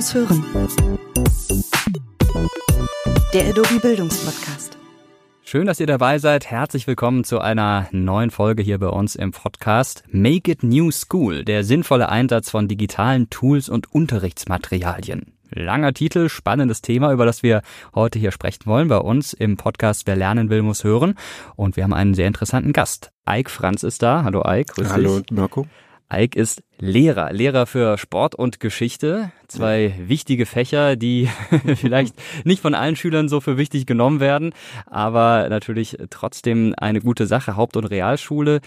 Muss hören. Der Adobe Bildungspodcast. Schön, dass ihr dabei seid. Herzlich willkommen zu einer neuen Folge hier bei uns im Podcast Make It New School, der sinnvolle Einsatz von digitalen Tools und Unterrichtsmaterialien. Langer Titel, spannendes Thema, über das wir heute hier sprechen wollen bei uns im Podcast Wer lernen will, muss hören. Und wir haben einen sehr interessanten Gast. Ike Franz ist da. Hallo Ike, grüß Hallo dich. Mirko. Ike ist Lehrer, Lehrer für Sport und Geschichte. Zwei ja. wichtige Fächer, die vielleicht nicht von allen Schülern so für wichtig genommen werden, aber natürlich trotzdem eine gute Sache. Haupt- und Realschule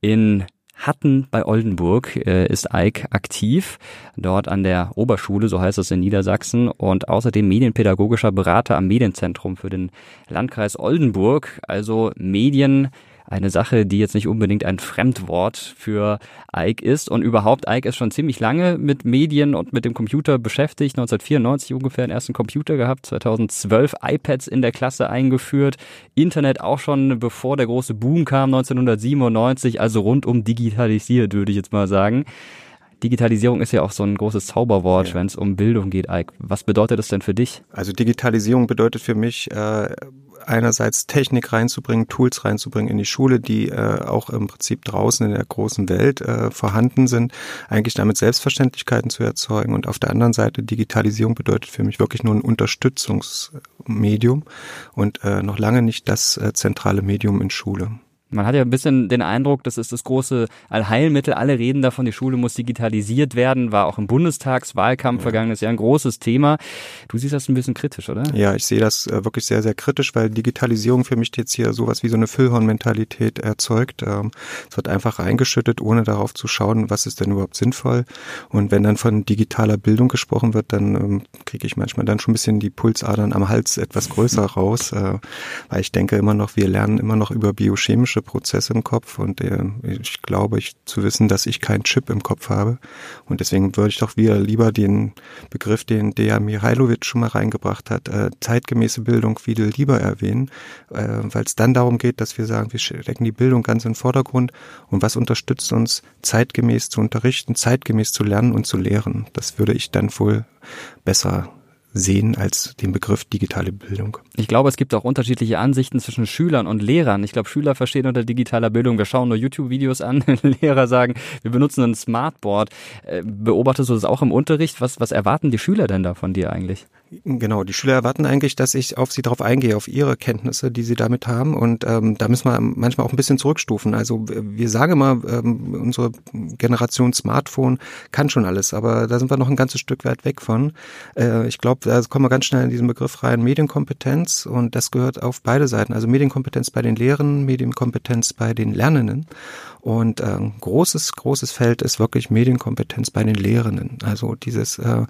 in Hatten bei Oldenburg äh, ist Ike aktiv, dort an der Oberschule, so heißt es in Niedersachsen, und außerdem medienpädagogischer Berater am Medienzentrum für den Landkreis Oldenburg, also Medien eine Sache, die jetzt nicht unbedingt ein Fremdwort für Ike ist. Und überhaupt, Ike ist schon ziemlich lange mit Medien und mit dem Computer beschäftigt. 1994 ungefähr den ersten Computer gehabt, 2012 iPads in der Klasse eingeführt, Internet auch schon bevor der große Boom kam, 1997, also rundum digitalisiert, würde ich jetzt mal sagen. Digitalisierung ist ja auch so ein großes Zauberwort, ja. wenn es um Bildung geht. Ike. Was bedeutet das denn für dich? Also Digitalisierung bedeutet für mich äh, einerseits Technik reinzubringen, Tools reinzubringen in die Schule, die äh, auch im Prinzip draußen in der großen Welt äh, vorhanden sind, eigentlich damit Selbstverständlichkeiten zu erzeugen. Und auf der anderen Seite Digitalisierung bedeutet für mich wirklich nur ein Unterstützungsmedium und äh, noch lange nicht das äh, zentrale Medium in Schule. Man hat ja ein bisschen den Eindruck, das ist das große Allheilmittel. Alle reden davon, die Schule muss digitalisiert werden. War auch im Bundestagswahlkampf ja. vergangenes Jahr ein großes Thema. Du siehst das ein bisschen kritisch, oder? Ja, ich sehe das äh, wirklich sehr, sehr kritisch, weil Digitalisierung für mich jetzt hier sowas wie so eine Füllhornmentalität erzeugt. Ähm, es wird einfach eingeschüttet, ohne darauf zu schauen, was ist denn überhaupt sinnvoll. Und wenn dann von digitaler Bildung gesprochen wird, dann ähm, kriege ich manchmal dann schon ein bisschen die Pulsadern am Hals etwas größer raus, äh, weil ich denke immer noch, wir lernen immer noch über biochemische chemische Prozesse im Kopf und äh, ich glaube ich zu wissen, dass ich keinen Chip im Kopf habe und deswegen würde ich doch wieder lieber den Begriff, den Deja Mihailovic schon mal reingebracht hat, äh, zeitgemäße Bildung viel lieber erwähnen, äh, weil es dann darum geht, dass wir sagen, wir stecken die Bildung ganz den Vordergrund und was unterstützt uns, zeitgemäß zu unterrichten, zeitgemäß zu lernen und zu lehren. Das würde ich dann wohl besser sehen als den Begriff digitale Bildung. Ich glaube, es gibt auch unterschiedliche Ansichten zwischen Schülern und Lehrern. Ich glaube, Schüler verstehen unter digitaler Bildung, wir schauen nur YouTube-Videos an, Lehrer sagen, wir benutzen ein Smartboard. Äh, beobachtest du das auch im Unterricht? Was, was erwarten die Schüler denn da von dir eigentlich? Genau, die Schüler erwarten eigentlich, dass ich auf sie darauf eingehe, auf ihre Kenntnisse, die sie damit haben. Und ähm, da müssen wir manchmal auch ein bisschen zurückstufen. Also wir sagen immer, ähm, unsere Generation Smartphone kann schon alles, aber da sind wir noch ein ganzes Stück weit weg von. Äh, ich glaube, da kommen wir ganz schnell in diesen Begriff rein, Medienkompetenz. Und das gehört auf beide Seiten. Also Medienkompetenz bei den Lehrern, Medienkompetenz bei den Lernenden. Und äh, großes, großes Feld ist wirklich Medienkompetenz bei den Lehrenden. Also dieses äh,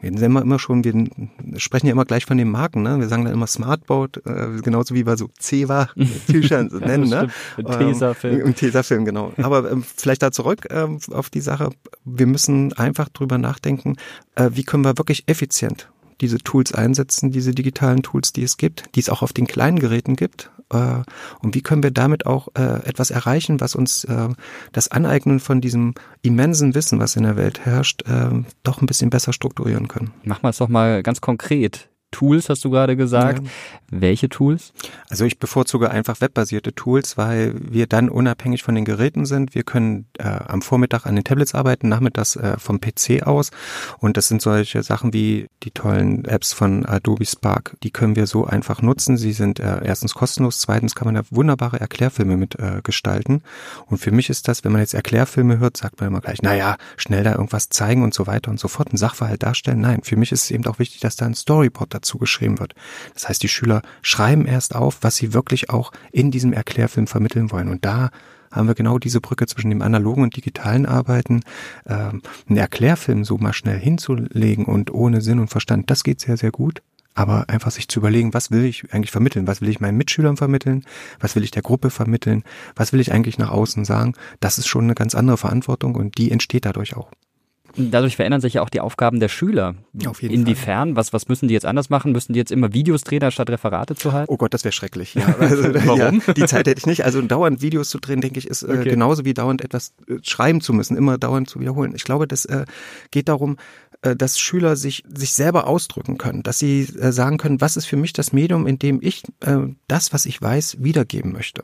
wir sind immer, immer schon, wir sprechen ja immer gleich von den Marken, ne? Wir sagen dann immer Smartboat, äh, genauso wie wir so Ceva-Tücher nennen, ne? Tesafilm. Ähm, Tesafilm, genau. Aber ähm, vielleicht da zurück ähm, auf die Sache. Wir müssen einfach drüber nachdenken, äh, wie können wir wirklich effizient diese Tools einsetzen, diese digitalen Tools, die es gibt, die es auch auf den kleinen Geräten gibt. Äh, und wie können wir damit auch äh, etwas erreichen, was uns äh, das Aneignen von diesem immensen Wissen, was in der Welt herrscht, doch ein bisschen besser strukturieren können. Machen wir es doch mal ganz konkret. Tools, hast du gerade gesagt. Ja. Welche Tools? Also ich bevorzuge einfach webbasierte Tools, weil wir dann unabhängig von den Geräten sind. Wir können äh, am Vormittag an den Tablets arbeiten, nachmittags äh, vom PC aus. Und das sind solche Sachen wie die tollen Apps von Adobe Spark. Die können wir so einfach nutzen. Sie sind äh, erstens kostenlos, zweitens kann man da wunderbare Erklärfilme mit äh, gestalten. Und für mich ist das, wenn man jetzt Erklärfilme hört, sagt man immer gleich, naja, schnell da irgendwas zeigen und so weiter und so fort, einen Sachverhalt darstellen. Nein, für mich ist es eben auch wichtig, dass da ein Storyboard dazu geschrieben wird. Das heißt, die Schüler schreiben erst auf, was sie wirklich auch in diesem Erklärfilm vermitteln wollen. Und da haben wir genau diese Brücke zwischen dem analogen und digitalen Arbeiten. Ähm, einen Erklärfilm so mal schnell hinzulegen und ohne Sinn und Verstand, das geht sehr, sehr gut. Aber einfach sich zu überlegen, was will ich eigentlich vermitteln? Was will ich meinen Mitschülern vermitteln? Was will ich der Gruppe vermitteln? Was will ich eigentlich nach außen sagen? Das ist schon eine ganz andere Verantwortung und die entsteht dadurch auch. Dadurch verändern sich ja auch die Aufgaben der Schüler. Auf jeden Inwiefern? Fall. Was, was müssen die jetzt anders machen? Müssen die jetzt immer Videos drehen, statt Referate zu halten? Oh Gott, das wäre schrecklich. Ja. Also, Warum? Ja, die Zeit hätte ich nicht. Also dauernd Videos zu drehen, denke ich, ist äh, okay. genauso wie dauernd etwas äh, schreiben zu müssen, immer dauernd zu wiederholen. Ich glaube, das äh, geht darum, äh, dass Schüler sich, sich selber ausdrücken können, dass sie äh, sagen können, was ist für mich das Medium, in dem ich äh, das, was ich weiß, wiedergeben möchte.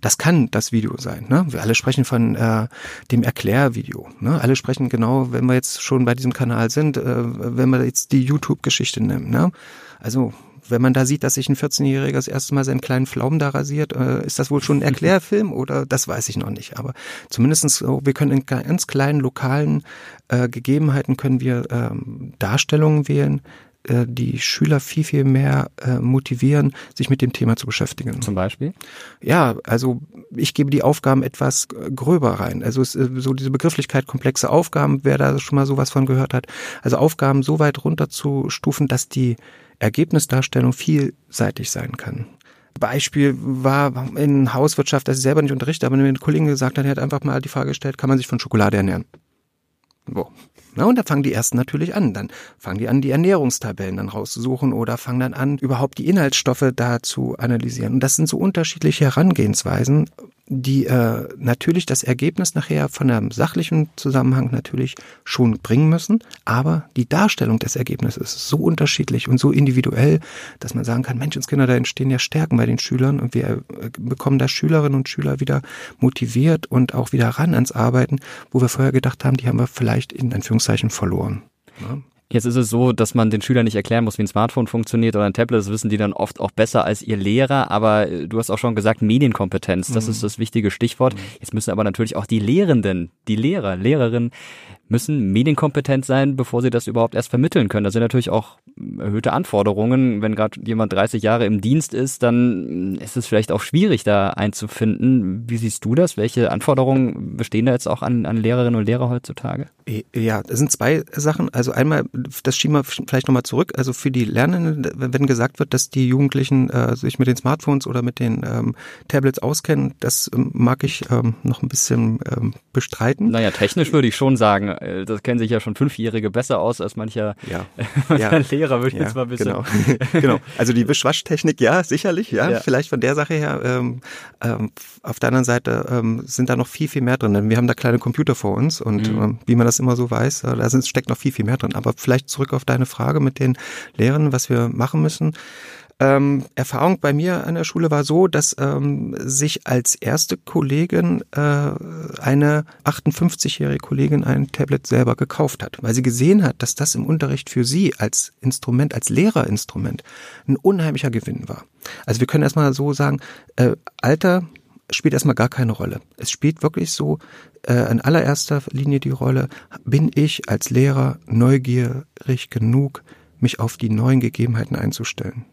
Das kann das Video sein. Ne? Wir alle sprechen von äh, dem Erklärvideo. Ne? Alle sprechen genau, wenn wir jetzt schon bei diesem Kanal sind, äh, wenn wir jetzt die YouTube-Geschichte nehmen. Ne? Also wenn man da sieht, dass sich ein 14-Jähriger das erste Mal seinen kleinen Pflaumen da rasiert, äh, ist das wohl schon ein Erklärfilm oder das weiß ich noch nicht. Aber zumindestens so, wir können in ganz kleinen lokalen äh, Gegebenheiten können wir ähm, Darstellungen wählen, äh, die Schüler viel, viel mehr äh, motivieren, sich mit dem Thema zu beschäftigen. Zum Beispiel? Ja, also ich gebe die Aufgaben etwas gröber rein. Also es, äh, so diese Begrifflichkeit komplexe Aufgaben, wer da schon mal sowas von gehört hat. Also Aufgaben so weit runterzustufen, dass die Ergebnisdarstellung vielseitig sein kann. Beispiel war in Hauswirtschaft, das ich selber nicht unterrichte, aber mir ein Kollege gesagt hat, er hat einfach mal die Frage gestellt, kann man sich von Schokolade ernähren? So. Na, und da fangen die ersten natürlich an. Dann fangen die an, die Ernährungstabellen dann rauszusuchen oder fangen dann an, überhaupt die Inhaltsstoffe da zu analysieren. Und das sind so unterschiedliche Herangehensweisen, die äh, natürlich das Ergebnis nachher von einem sachlichen Zusammenhang natürlich schon bringen müssen, aber die Darstellung des Ergebnisses ist so unterschiedlich und so individuell, dass man sagen kann, Menschenskinder, da entstehen ja Stärken bei den Schülern und wir äh, bekommen da Schülerinnen und Schüler wieder motiviert und auch wieder ran ans Arbeiten, wo wir vorher gedacht haben, die haben wir vielleicht in Anführungszeichen verloren. Jetzt ist es so, dass man den Schülern nicht erklären muss, wie ein Smartphone funktioniert oder ein Tablet. Das wissen die dann oft auch besser als ihr Lehrer. Aber äh, du hast auch schon gesagt, Medienkompetenz, das mhm. ist das wichtige Stichwort. Mhm. Jetzt müssen aber natürlich auch die Lehrenden, die Lehrer, Lehrerinnen müssen medienkompetent sein, bevor sie das überhaupt erst vermitteln können. Das sind natürlich auch erhöhte Anforderungen. Wenn gerade jemand 30 Jahre im Dienst ist, dann ist es vielleicht auch schwierig, da einzufinden. Wie siehst du das? Welche Anforderungen bestehen da jetzt auch an, an Lehrerinnen und Lehrer heutzutage? Ja, das sind zwei Sachen. Also einmal, das schieben wir vielleicht nochmal zurück. Also für die Lernenden, wenn gesagt wird, dass die Jugendlichen äh, sich mit den Smartphones oder mit den ähm, Tablets auskennen, das ähm, mag ich ähm, noch ein bisschen ähm, bestreiten. Naja, technisch würde ich schon sagen, äh, das kennen sich ja schon Fünfjährige besser aus als mancher, ja. mancher ja. Lehrer, würde ich ja, jetzt mal ein bisschen. Genau. genau. Also die Wischwaschtechnik, ja, sicherlich, ja, ja. vielleicht von der Sache her. Ähm, ähm, auf der anderen Seite ähm, sind da noch viel, viel mehr drin. Denn wir haben da kleine Computer vor uns und mhm. ähm, wie man das immer so weiß, äh, da sind, steckt noch viel, viel mehr drin. Aber vielleicht zurück auf deine Frage mit den Lehrern, was wir machen müssen. Ähm, Erfahrung bei mir an der Schule war so, dass ähm, sich als erste Kollegin äh, eine 58-jährige Kollegin ein Tablet selber gekauft hat, weil sie gesehen hat, dass das im Unterricht für sie als Instrument, als Lehrerinstrument ein unheimlicher Gewinn war. Also wir können erstmal so sagen, äh, Alter spielt erstmal gar keine Rolle. Es spielt wirklich so äh, in allererster Linie die Rolle, bin ich als Lehrer neugierig genug, mich auf die neuen Gegebenheiten einzustellen.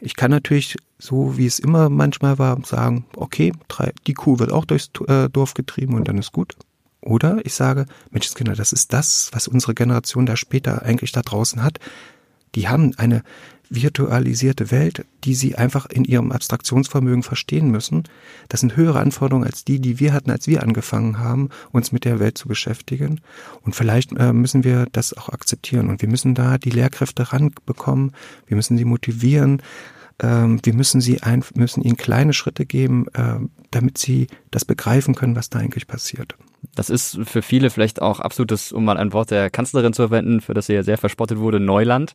Ich kann natürlich, so wie es immer manchmal war, sagen, okay, die Kuh wird auch durchs äh, Dorf getrieben und dann ist gut. Oder ich sage, Menschenskinder, das ist das, was unsere Generation da später eigentlich da draußen hat. Die haben eine virtualisierte Welt, die sie einfach in ihrem Abstraktionsvermögen verstehen müssen. Das sind höhere Anforderungen als die, die wir hatten, als wir angefangen haben, uns mit der Welt zu beschäftigen. Und vielleicht äh, müssen wir das auch akzeptieren. Und wir müssen da die Lehrkräfte ranbekommen. Wir müssen sie motivieren. Ähm, wir müssen sie ein, müssen ihnen kleine Schritte geben, äh, damit sie das begreifen können, was da eigentlich passiert. Das ist für viele vielleicht auch absolutes, um mal ein Wort der Kanzlerin zu verwenden, für das sie ja sehr verspottet wurde, Neuland.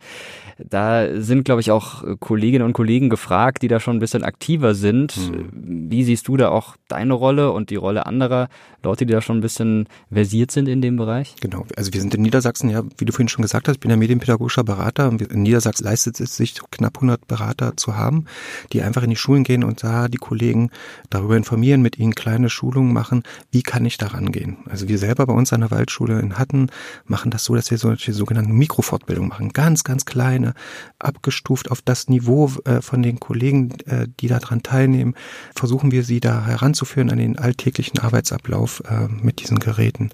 Da sind, glaube ich, auch Kolleginnen und Kollegen gefragt, die da schon ein bisschen aktiver sind. Mhm. Wie siehst du da auch deine Rolle und die Rolle anderer Leute, die da schon ein bisschen versiert sind in dem Bereich? Genau. Also wir sind in Niedersachsen, ja, wie du vorhin schon gesagt hast, ich bin ja medienpädagogischer Berater. In Niedersachsen leistet es sich, knapp 100 Berater zu haben, die einfach in die Schulen gehen und da die Kollegen darüber informieren, mit ihnen kleine Schulungen machen. Wie kann ich daran gehen? Also wir selber bei uns an der Waldschule in Hatten machen das so, dass wir solche sogenannten Mikrofortbildungen machen. Ganz, ganz kleine, abgestuft auf das Niveau äh, von den Kollegen, äh, die daran teilnehmen, versuchen wir sie da heranzuführen an den alltäglichen Arbeitsablauf äh, mit diesen Geräten.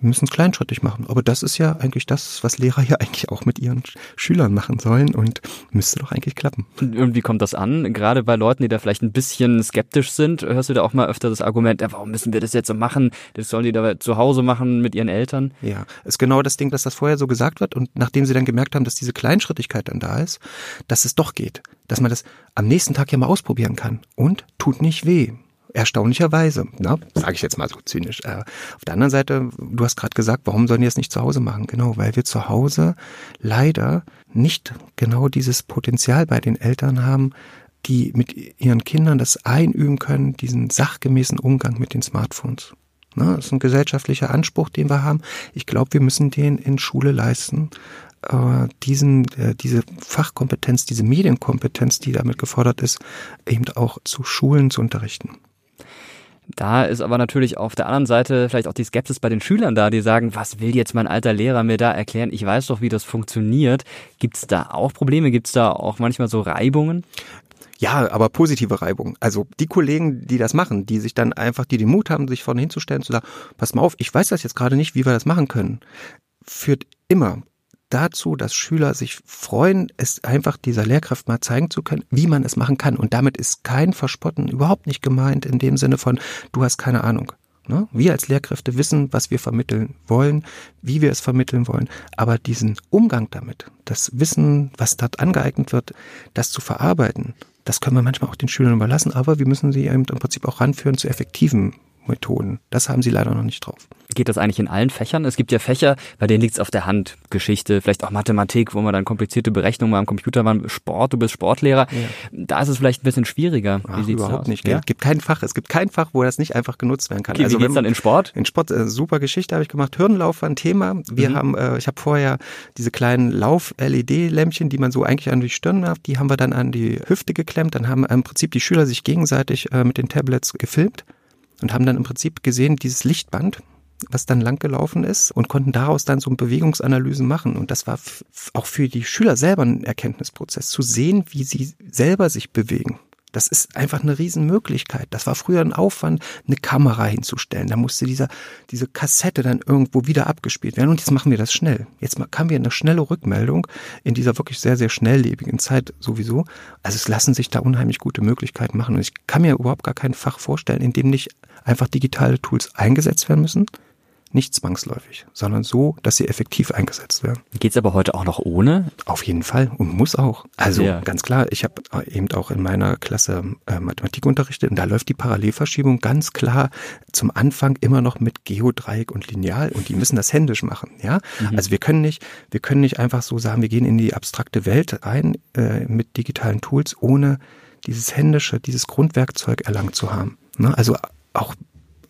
Wir müssen es kleinschrittig machen. Aber das ist ja eigentlich das, was Lehrer ja eigentlich auch mit ihren Schülern machen sollen und müsste doch eigentlich klappen. Und wie kommt das an? Gerade bei Leuten, die da vielleicht ein bisschen skeptisch sind, hörst du da auch mal öfter das Argument, ja, warum müssen wir das jetzt so machen? Das sollen die da zu Hause machen mit ihren Eltern? Ja, ist genau das Ding, dass das vorher so gesagt wird und nachdem sie dann gemerkt haben, dass diese Kleinschrittigkeit dann da ist, dass es doch geht. Dass man das am nächsten Tag ja mal ausprobieren kann und tut nicht weh. Erstaunlicherweise, ne? sage ich jetzt mal so zynisch. Äh, auf der anderen Seite, du hast gerade gesagt, warum sollen die das nicht zu Hause machen? Genau, weil wir zu Hause leider nicht genau dieses Potenzial bei den Eltern haben, die mit ihren Kindern das einüben können, diesen sachgemäßen Umgang mit den Smartphones. Ne? Das ist ein gesellschaftlicher Anspruch, den wir haben. Ich glaube, wir müssen den in Schule leisten. Äh, diesen, äh, diese Fachkompetenz, diese Medienkompetenz, die damit gefordert ist, eben auch zu Schulen zu unterrichten. Da ist aber natürlich auf der anderen Seite vielleicht auch die Skepsis bei den Schülern da, die sagen, was will jetzt mein alter Lehrer mir da erklären? Ich weiß doch, wie das funktioniert. Gibt es da auch Probleme? Gibt es da auch manchmal so Reibungen? Ja, aber positive Reibung. Also die Kollegen, die das machen, die sich dann einfach, die den Mut haben, sich vorne hinzustellen, zu sagen, pass mal auf, ich weiß das jetzt gerade nicht, wie wir das machen können, führt immer dazu, dass Schüler sich freuen, es einfach dieser Lehrkraft mal zeigen zu können, wie man es machen kann. Und damit ist kein Verspotten überhaupt nicht gemeint in dem Sinne von, du hast keine Ahnung. Ne? Wir als Lehrkräfte wissen, was wir vermitteln wollen, wie wir es vermitteln wollen, aber diesen Umgang damit, das Wissen, was dort angeeignet wird, das zu verarbeiten, das können wir manchmal auch den Schülern überlassen, aber wir müssen sie im Prinzip auch ranführen zu effektiven Methoden. Das haben sie leider noch nicht drauf. Geht das eigentlich in allen Fächern? Es gibt ja Fächer, bei denen liegt es auf der Hand. Geschichte, vielleicht auch Mathematik, wo man dann komplizierte Berechnungen mal am Computer machen. Sport, du bist Sportlehrer. Ja. Da ist es vielleicht ein bisschen schwieriger. Ach, wie überhaupt aus? nicht. Ja? Es gibt kein Fach, es gibt kein Fach, wo das nicht einfach genutzt werden kann. Okay, also wie geht's dann in Sport? In Sport, äh, super Geschichte habe ich gemacht. Hürdenlauf war ein Thema. Wir mhm. haben, äh, ich habe vorher diese kleinen Lauf-LED-Lämpchen, die man so eigentlich an die Stirn hat, die haben wir dann an die Hüfte geklemmt. Dann haben im Prinzip die Schüler sich gegenseitig äh, mit den Tablets gefilmt und haben dann im Prinzip gesehen, dieses Lichtband, was dann langgelaufen ist und konnten daraus dann so Bewegungsanalysen machen. Und das war auch für die Schüler selber ein Erkenntnisprozess, zu sehen, wie sie selber sich bewegen. Das ist einfach eine Riesenmöglichkeit. Das war früher ein Aufwand, eine Kamera hinzustellen. Da musste dieser, diese Kassette dann irgendwo wieder abgespielt werden. Und jetzt machen wir das schnell. Jetzt haben wir eine schnelle Rückmeldung in dieser wirklich sehr, sehr schnelllebigen Zeit sowieso. Also es lassen sich da unheimlich gute Möglichkeiten machen. Und ich kann mir überhaupt gar kein Fach vorstellen, in dem nicht einfach digitale Tools eingesetzt werden müssen, nicht zwangsläufig, sondern so, dass sie effektiv eingesetzt werden. Geht's aber heute auch noch ohne? Auf jeden Fall und muss auch. Also ja. ganz klar, ich habe eben auch in meiner Klasse äh, Mathematik unterrichtet und da läuft die Parallelverschiebung ganz klar zum Anfang immer noch mit Geodreieck und Lineal und die müssen das händisch machen. Ja, mhm. also wir können nicht, wir können nicht einfach so sagen, wir gehen in die abstrakte Welt rein äh, mit digitalen Tools, ohne dieses händische, dieses Grundwerkzeug erlangt zu haben. Ne? Also auch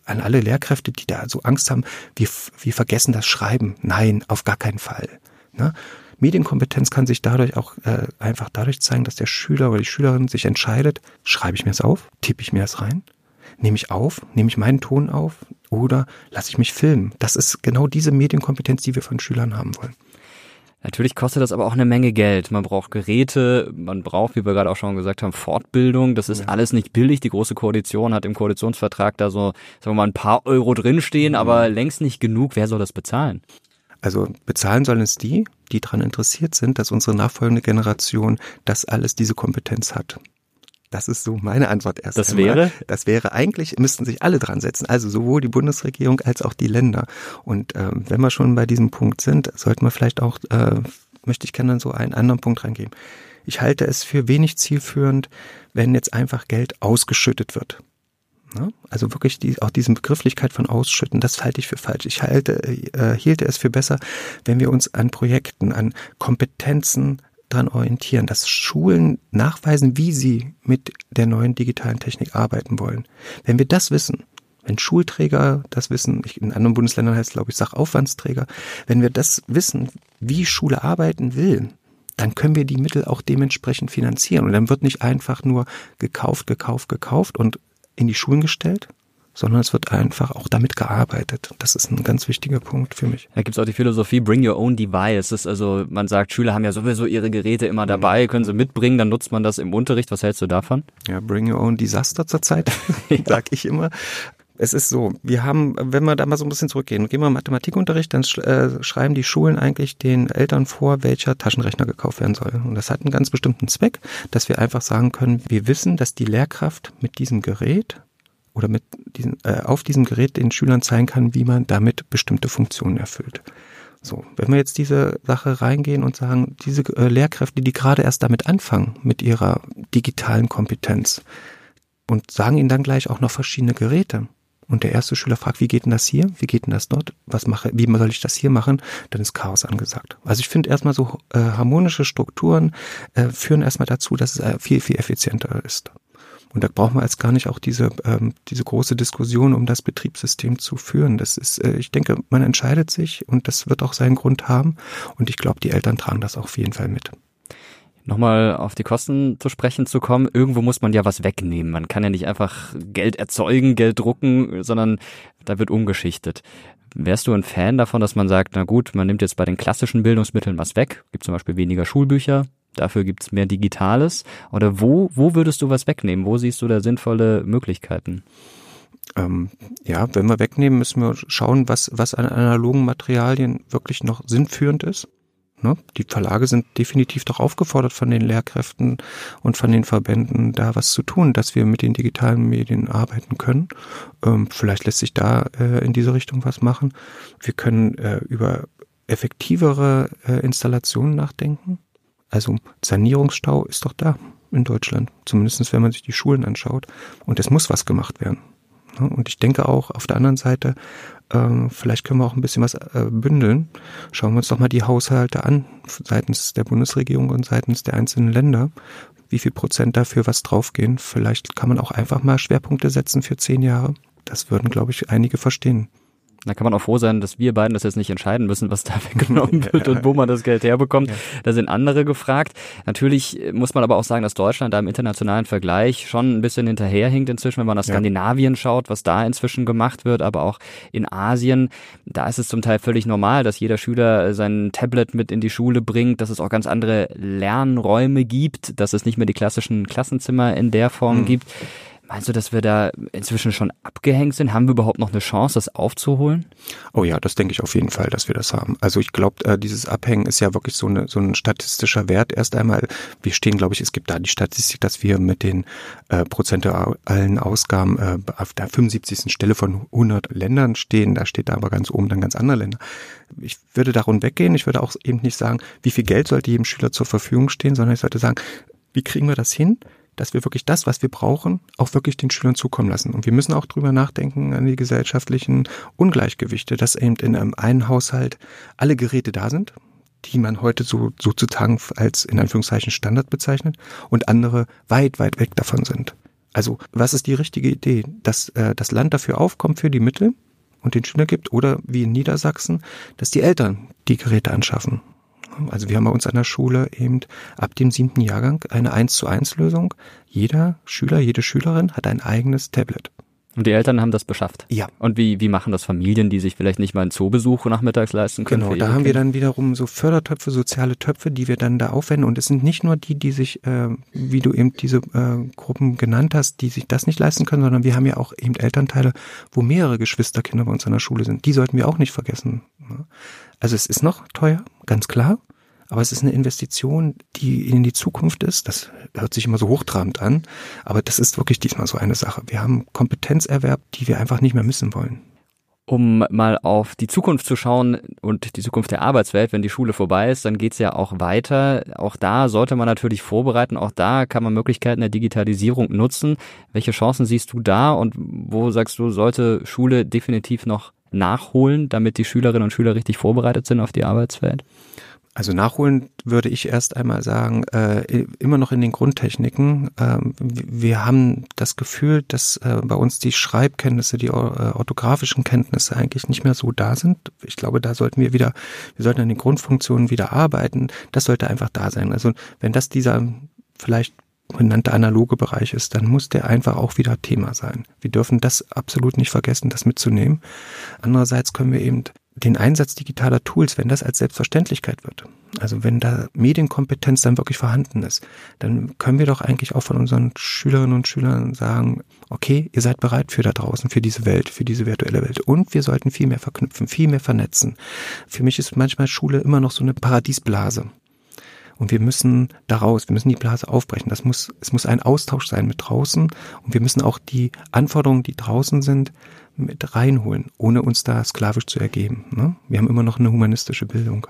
an alle Lehrkräfte, die da so Angst haben, wir, wir vergessen das Schreiben. Nein, auf gar keinen Fall. Ne? Medienkompetenz kann sich dadurch auch äh, einfach dadurch zeigen, dass der Schüler oder die Schülerin sich entscheidet, schreibe ich mir das auf, tippe ich mir das rein, nehme ich auf, nehme ich meinen Ton auf oder lasse ich mich filmen. Das ist genau diese Medienkompetenz, die wir von Schülern haben wollen. Natürlich kostet das aber auch eine Menge Geld. Man braucht Geräte, man braucht, wie wir gerade auch schon gesagt haben, Fortbildung. Das ist ja. alles nicht billig. Die Große Koalition hat im Koalitionsvertrag da so, sagen wir mal, ein paar Euro drinstehen, mhm. aber längst nicht genug. Wer soll das bezahlen? Also bezahlen sollen es die, die daran interessiert sind, dass unsere nachfolgende Generation das alles, diese Kompetenz hat. Das ist so meine Antwort erst. Das einmal. wäre? Das wäre eigentlich, müssten sich alle dran setzen. Also sowohl die Bundesregierung als auch die Länder. Und ähm, wenn wir schon bei diesem Punkt sind, sollten wir vielleicht auch, äh, möchte ich gerne so einen anderen Punkt reingeben. Ich halte es für wenig zielführend, wenn jetzt einfach Geld ausgeschüttet wird. Ne? Also wirklich die, auch diese Begrifflichkeit von Ausschütten, das halte ich für falsch. Ich halte, äh, hielte es für besser, wenn wir uns an Projekten, an Kompetenzen daran orientieren, dass Schulen nachweisen, wie sie mit der neuen digitalen Technik arbeiten wollen. Wenn wir das wissen, wenn Schulträger das wissen, in anderen Bundesländern heißt es, glaube ich, Sachaufwandsträger, wenn wir das wissen, wie Schule arbeiten will, dann können wir die Mittel auch dementsprechend finanzieren. Und dann wird nicht einfach nur gekauft, gekauft, gekauft und in die Schulen gestellt, sondern es wird einfach auch damit gearbeitet. Das ist ein ganz wichtiger Punkt für mich. Da gibt es auch die Philosophie Bring Your Own Device. Das ist also, man sagt, Schüler haben ja sowieso ihre Geräte immer dabei, können sie mitbringen, dann nutzt man das im Unterricht. Was hältst du davon? Ja, Bring Your Own Disaster zurzeit, ja. sag ich immer. Es ist so, wir haben, wenn wir da mal so ein bisschen zurückgehen, gehen wir Mathematikunterricht, dann äh, schreiben die Schulen eigentlich den Eltern vor, welcher Taschenrechner gekauft werden soll. Und das hat einen ganz bestimmten Zweck, dass wir einfach sagen können, wir wissen, dass die Lehrkraft mit diesem Gerät oder mit diesen, äh, auf diesem Gerät den Schülern zeigen kann, wie man damit bestimmte Funktionen erfüllt. So, wenn wir jetzt diese Sache reingehen und sagen, diese äh, Lehrkräfte, die gerade erst damit anfangen, mit ihrer digitalen Kompetenz, und sagen ihnen dann gleich auch noch verschiedene Geräte. Und der erste Schüler fragt, wie geht denn das hier? Wie geht denn das dort? Was mache, wie soll ich das hier machen? Dann ist Chaos angesagt. Also ich finde erstmal so äh, harmonische Strukturen äh, führen erstmal dazu, dass es äh, viel, viel effizienter ist. Und da brauchen wir jetzt gar nicht auch diese, ähm, diese große Diskussion um das Betriebssystem zu führen. Das ist, äh, ich denke, man entscheidet sich und das wird auch seinen Grund haben. Und ich glaube, die Eltern tragen das auf jeden Fall mit. Nochmal auf die Kosten zu sprechen zu kommen. Irgendwo muss man ja was wegnehmen. Man kann ja nicht einfach Geld erzeugen, Geld drucken, sondern da wird umgeschichtet. Wärst du ein Fan davon, dass man sagt, na gut, man nimmt jetzt bei den klassischen Bildungsmitteln was weg, gibt zum Beispiel weniger Schulbücher, dafür gibt's mehr Digitales? Oder wo, wo würdest du was wegnehmen? Wo siehst du da sinnvolle Möglichkeiten? Ähm, ja, wenn wir wegnehmen, müssen wir schauen, was, was an analogen Materialien wirklich noch sinnführend ist. Ne? Die Verlage sind definitiv doch aufgefordert von den Lehrkräften und von den Verbänden, da was zu tun, dass wir mit den digitalen Medien arbeiten können. Ähm, vielleicht lässt sich da äh, in diese Richtung was machen. Wir können äh, über effektivere äh, Installationen nachdenken. Also Sanierungsstau ist doch da in Deutschland, zumindest wenn man sich die Schulen anschaut. Und es muss was gemacht werden. Und ich denke auch auf der anderen Seite, ähm, vielleicht können wir auch ein bisschen was äh, bündeln. Schauen wir uns doch mal die Haushalte an, seitens der Bundesregierung und seitens der einzelnen Länder. Wie viel Prozent dafür was draufgehen? Vielleicht kann man auch einfach mal Schwerpunkte setzen für zehn Jahre. Das würden, glaube ich, einige verstehen. Da kann man auch froh sein, dass wir beiden das jetzt nicht entscheiden müssen, was da weggenommen wird und wo man das Geld herbekommt. Ja. Da sind andere gefragt. Natürlich muss man aber auch sagen, dass Deutschland da im internationalen Vergleich schon ein bisschen hinterherhinkt inzwischen, wenn man nach Skandinavien schaut, was da inzwischen gemacht wird, aber auch in Asien. Da ist es zum Teil völlig normal, dass jeder Schüler sein Tablet mit in die Schule bringt, dass es auch ganz andere Lernräume gibt, dass es nicht mehr die klassischen Klassenzimmer in der Form mhm. gibt. Meinst du, dass wir da inzwischen schon abgehängt sind? Haben wir überhaupt noch eine Chance, das aufzuholen? Oh ja, das denke ich auf jeden Fall, dass wir das haben. Also ich glaube, äh, dieses Abhängen ist ja wirklich so, eine, so ein statistischer Wert. Erst einmal, wir stehen, glaube ich, es gibt da die Statistik, dass wir mit den äh, prozentualen Ausgaben äh, auf der 75. Stelle von 100 Ländern stehen. Da steht da aber ganz oben dann ganz andere Länder. Ich würde darum weggehen. Ich würde auch eben nicht sagen, wie viel Geld sollte jedem Schüler zur Verfügung stehen, sondern ich sollte sagen, wie kriegen wir das hin? Dass wir wirklich das, was wir brauchen, auch wirklich den Schülern zukommen lassen. Und wir müssen auch drüber nachdenken an die gesellschaftlichen Ungleichgewichte, dass eben in einem einen Haushalt alle Geräte da sind, die man heute so sozusagen als in Anführungszeichen Standard bezeichnet und andere weit, weit weg davon sind. Also was ist die richtige Idee? Dass äh, das Land dafür aufkommt für die Mittel und den Schüler gibt oder wie in Niedersachsen, dass die Eltern die Geräte anschaffen also wir haben bei uns an der Schule eben ab dem siebten Jahrgang eine 1 zu 1 Lösung. Jeder Schüler, jede Schülerin hat ein eigenes Tablet. Und die Eltern haben das beschafft. Ja. Und wie, wie machen das Familien, die sich vielleicht nicht mal einen Zoobesuch nachmittags leisten können? Genau, da haben wir dann wiederum so Fördertöpfe, soziale Töpfe, die wir dann da aufwenden. Und es sind nicht nur die, die sich, äh, wie du eben diese äh, Gruppen genannt hast, die sich das nicht leisten können, sondern wir haben ja auch eben Elternteile, wo mehrere Geschwisterkinder bei uns an der Schule sind. Die sollten wir auch nicht vergessen. Ne? Also es ist noch teuer, ganz klar. Aber es ist eine Investition, die in die Zukunft ist. Das hört sich immer so hochtrabend an. Aber das ist wirklich diesmal so eine Sache. Wir haben Kompetenzerwerb, die wir einfach nicht mehr missen wollen. Um mal auf die Zukunft zu schauen und die Zukunft der Arbeitswelt, wenn die Schule vorbei ist, dann geht's ja auch weiter. Auch da sollte man natürlich vorbereiten. Auch da kann man Möglichkeiten der Digitalisierung nutzen. Welche Chancen siehst du da und wo sagst du, sollte Schule definitiv noch nachholen, damit die Schülerinnen und Schüler richtig vorbereitet sind auf die Arbeitswelt? Also nachholen würde ich erst einmal sagen, äh, immer noch in den Grundtechniken. Ähm, wir haben das Gefühl, dass äh, bei uns die Schreibkenntnisse, die äh, orthografischen Kenntnisse eigentlich nicht mehr so da sind. Ich glaube, da sollten wir wieder, wir sollten an den Grundfunktionen wieder arbeiten. Das sollte einfach da sein. Also wenn das dieser vielleicht genannte analoge Bereich ist, dann muss der einfach auch wieder Thema sein. Wir dürfen das absolut nicht vergessen, das mitzunehmen. Andererseits können wir eben den Einsatz digitaler Tools, wenn das als Selbstverständlichkeit wird, also wenn da Medienkompetenz dann wirklich vorhanden ist, dann können wir doch eigentlich auch von unseren Schülerinnen und Schülern sagen, okay, ihr seid bereit für da draußen, für diese Welt, für diese virtuelle Welt. Und wir sollten viel mehr verknüpfen, viel mehr vernetzen. Für mich ist manchmal Schule immer noch so eine Paradiesblase. Und wir müssen daraus, wir müssen die Blase aufbrechen. Das muss, es muss ein Austausch sein mit draußen. Und wir müssen auch die Anforderungen, die draußen sind, mit reinholen, ohne uns da sklavisch zu ergeben. Ne? Wir haben immer noch eine humanistische Bildung.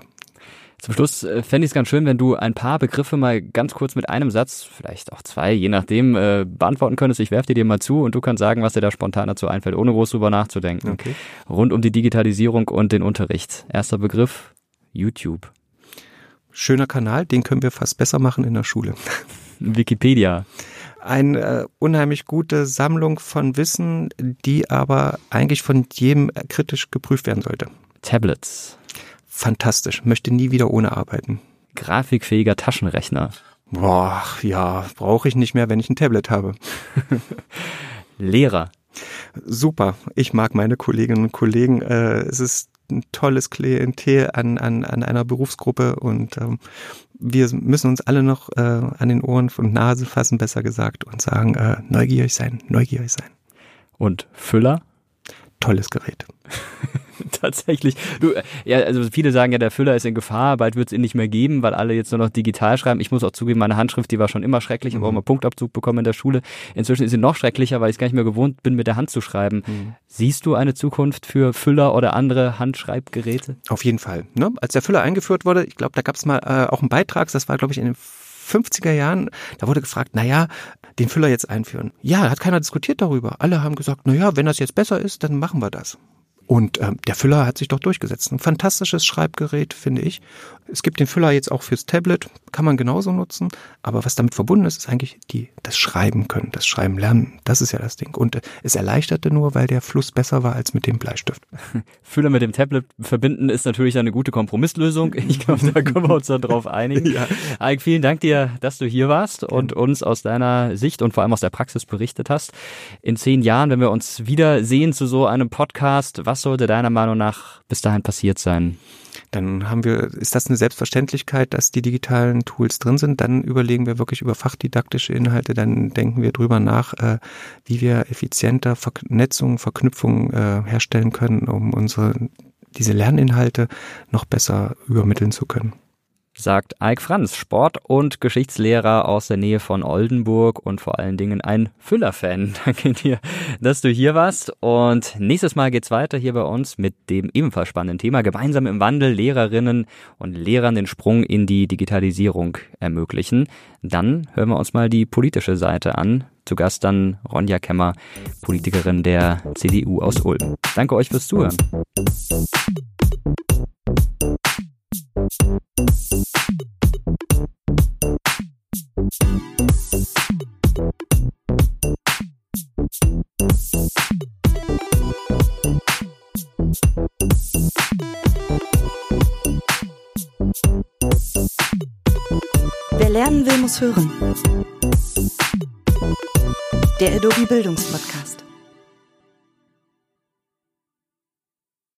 Zum Schluss äh, fände ich es ganz schön, wenn du ein paar Begriffe mal ganz kurz mit einem Satz, vielleicht auch zwei, je nachdem, äh, beantworten könntest. Ich werfe dir dir mal zu und du kannst sagen, was dir da spontan dazu einfällt, ohne groß drüber nachzudenken. Okay. Rund um die Digitalisierung und den Unterricht. Erster Begriff, YouTube. Schöner Kanal, den können wir fast besser machen in der Schule. Wikipedia. Eine äh, unheimlich gute Sammlung von Wissen, die aber eigentlich von jedem kritisch geprüft werden sollte. Tablets. Fantastisch. Möchte nie wieder ohne arbeiten. Grafikfähiger Taschenrechner. Boah, ja, brauche ich nicht mehr, wenn ich ein Tablet habe. Lehrer. Super. Ich mag meine Kolleginnen und Kollegen. Äh, es ist ein tolles Klientel an, an, an einer Berufsgruppe und ähm, wir müssen uns alle noch äh, an den Ohren und Nase fassen, besser gesagt, und sagen, äh, neugierig sein, neugierig sein. Und Füller? Tolles Gerät. Tatsächlich. Du, ja, also viele sagen ja, der Füller ist in Gefahr, bald wird es ihn nicht mehr geben, weil alle jetzt nur noch digital schreiben. Ich muss auch zugeben, meine Handschrift, die war schon immer schrecklich, mhm. aber auch mal Punktabzug bekommen in der Schule. Inzwischen ist sie noch schrecklicher, weil ich es gar nicht mehr gewohnt bin, mit der Hand zu schreiben. Mhm. Siehst du eine Zukunft für Füller oder andere Handschreibgeräte? Auf jeden Fall. Ne? Als der Füller eingeführt wurde, ich glaube, da gab es mal äh, auch einen Beitrag, das war, glaube ich, in den 50er Jahren, da wurde gefragt, na ja, den Füller jetzt einführen. Ja, hat keiner diskutiert darüber. Alle haben gesagt, na ja, wenn das jetzt besser ist, dann machen wir das. Und ähm, der Füller hat sich doch durchgesetzt. Ein fantastisches Schreibgerät, finde ich. Es gibt den Füller jetzt auch fürs Tablet, kann man genauso nutzen. Aber was damit verbunden ist, ist eigentlich die, das Schreiben können, das Schreiben lernen. Das ist ja das Ding. Und äh, es erleichterte nur, weil der Fluss besser war als mit dem Bleistift. Füller mit dem Tablet verbinden ist natürlich eine gute Kompromisslösung. Ich glaube, da können wir uns dann drauf einigen. ja. Ike, vielen Dank dir, dass du hier warst und uns aus deiner Sicht und vor allem aus der Praxis berichtet hast. In zehn Jahren, wenn wir uns wiedersehen zu so einem Podcast, was was sollte deiner Meinung nach bis dahin passiert sein? Dann haben wir, ist das eine Selbstverständlichkeit, dass die digitalen Tools drin sind? Dann überlegen wir wirklich über fachdidaktische Inhalte, dann denken wir drüber nach, äh, wie wir effizienter Vernetzungen, Verknüpfungen äh, herstellen können, um unsere diese Lerninhalte noch besser übermitteln zu können sagt Eik Franz, Sport- und Geschichtslehrer aus der Nähe von Oldenburg und vor allen Dingen ein Füller-Fan. Danke dir, dass du hier warst. Und nächstes Mal geht's weiter hier bei uns mit dem ebenfalls spannenden Thema Gemeinsam im Wandel Lehrerinnen und Lehrern den Sprung in die Digitalisierung ermöglichen. Dann hören wir uns mal die politische Seite an. Zu Gast dann Ronja Kemmer, Politikerin der CDU aus Ulm. Danke euch fürs Zuhören. Wer lernen will, muss hören. Der Adobe Bildungspodcast.